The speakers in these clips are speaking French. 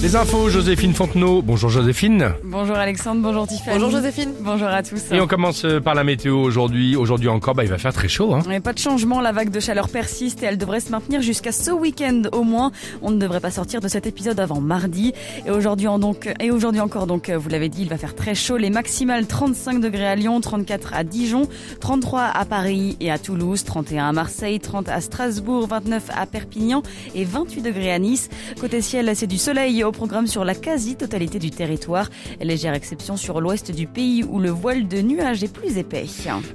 Les infos, Joséphine Fontenot. Bonjour Joséphine. Bonjour Alexandre, bonjour Tiffany. Bonjour Joséphine. Bonjour à tous. Et on commence euh, par la météo aujourd'hui. Aujourd'hui encore, bah, il va faire très chaud. Hein. Mais pas de changement, la vague de chaleur persiste et elle devrait se maintenir jusqu'à ce week-end au moins. On ne devrait pas sortir de cet épisode avant mardi. Et aujourd'hui en donc et aujourd'hui encore donc vous l'avez dit, il va faire très chaud. Les maximales 35 degrés à Lyon, 34 à Dijon, 33 à Paris et à Toulouse, 31 à Marseille, 30 à Strasbourg, 29 à Perpignan et 28 degrés à Nice. Côté ciel, c'est du soleil au programme sur la quasi-totalité du territoire. Légère exception sur l'ouest du pays où le voile de nuages est plus épais.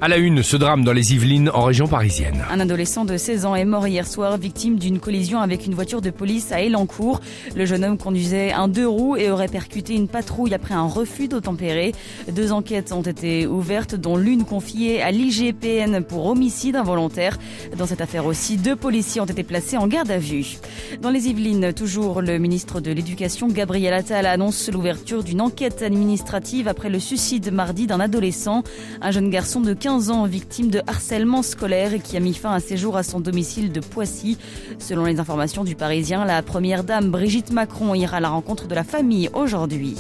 À la une, ce drame dans les Yvelines en région parisienne. Un adolescent de 16 ans est mort hier soir victime d'une collision avec une voiture de police à Elancourt. Le jeune homme conduisait un deux roues et aurait percuté une patrouille après un refus d'obtempérer. Deux enquêtes ont été ouvertes dont l'une confiée à l'IGPN pour homicide involontaire. Dans cette affaire aussi, deux policiers ont été placés en garde à vue. Dans les Yvelines, toujours le ministre de l'Éducation, Gabriel Attal, annonce l'ouverture d'une enquête administrative après le suicide mardi d'un adolescent, un jeune garçon de 15 ans victime de harcèlement scolaire qui a mis fin à ses jours à son domicile de Poissy. Selon les informations du Parisien, la première dame Brigitte Macron ira à la rencontre de la famille aujourd'hui.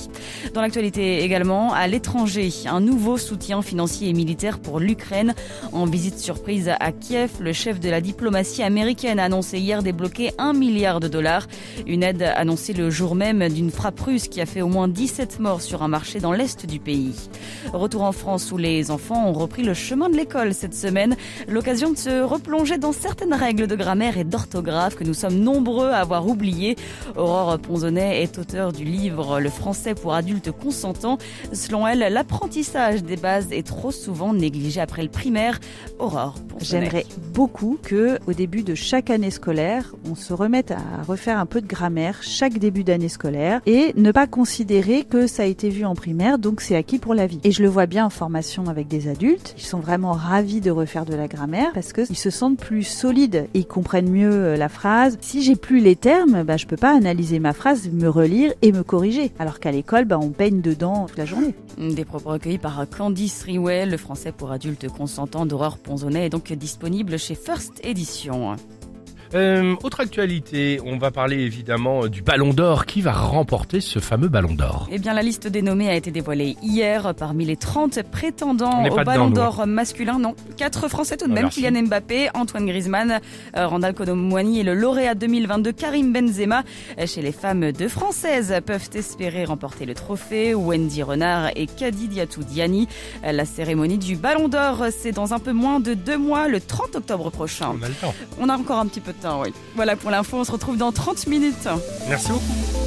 Dans l'actualité également, à l'étranger, un nouveau soutien financier et militaire pour l'Ukraine. En visite surprise à Kiev, le chef de la diplomatie américaine a annoncé hier débloquer un milliard de dollars. Une aide annoncée le jour même d'une frappe russe qui a fait au moins 17 morts sur un marché dans l'est du pays. Retour en France où les enfants ont repris le chemin de l'école cette semaine. L'occasion de se replonger dans certaines règles de grammaire et d'orthographe que nous sommes nombreux à avoir oubliées. Aurore Ponzonnet est auteur du livre Le français pour adultes consentants. Selon elle, l'apprentissage des bases est trop souvent négligé après le primaire. Aurore Ponzonnet. J'aimerais beaucoup que, au début de chaque année scolaire, on se remette à refaire un peu de grammaire chaque début d'année scolaire et ne pas considérer que ça a été vu en primaire, donc c'est acquis pour la vie. Et je le vois bien en formation avec des adultes, ils sont vraiment ravis de refaire de la grammaire parce qu'ils se sentent plus solides, ils comprennent mieux euh, la phrase. Si j'ai plus les termes, bah, je peux pas analyser ma phrase, me relire et me corriger. Alors qu'à l'école, bah, on baigne dedans toute la journée. Des propos recueillis par Candice Riwell, le français pour adultes consentants d'Aurore Ponzonnet est donc disponible chez First Edition. Euh, autre actualité, on va parler évidemment du Ballon d'Or. Qui va remporter ce fameux Ballon d'Or? Eh bien, la liste des nommés a été dévoilée hier. Parmi les 30 prétendants au Ballon d'Or masculin, non. Quatre Français tout de Ah, même. merci. Kylian Mbappé, Antoine Griezmann, euh, Randall Colomwani et le lauréat 2022 Karim Benzema. Euh, Chez les femmes, deux Françaises peuvent espérer remporter le trophée. Wendy Renard et Kadi Diatou Diani. Euh, La cérémonie du Ballon d'Or, c'est dans un peu moins de deux mois, le 30 octobre prochain. On a le temps. On a encore un petit peu de Voilà pour l'info, on se retrouve dans 30 minutes. Merci beaucoup.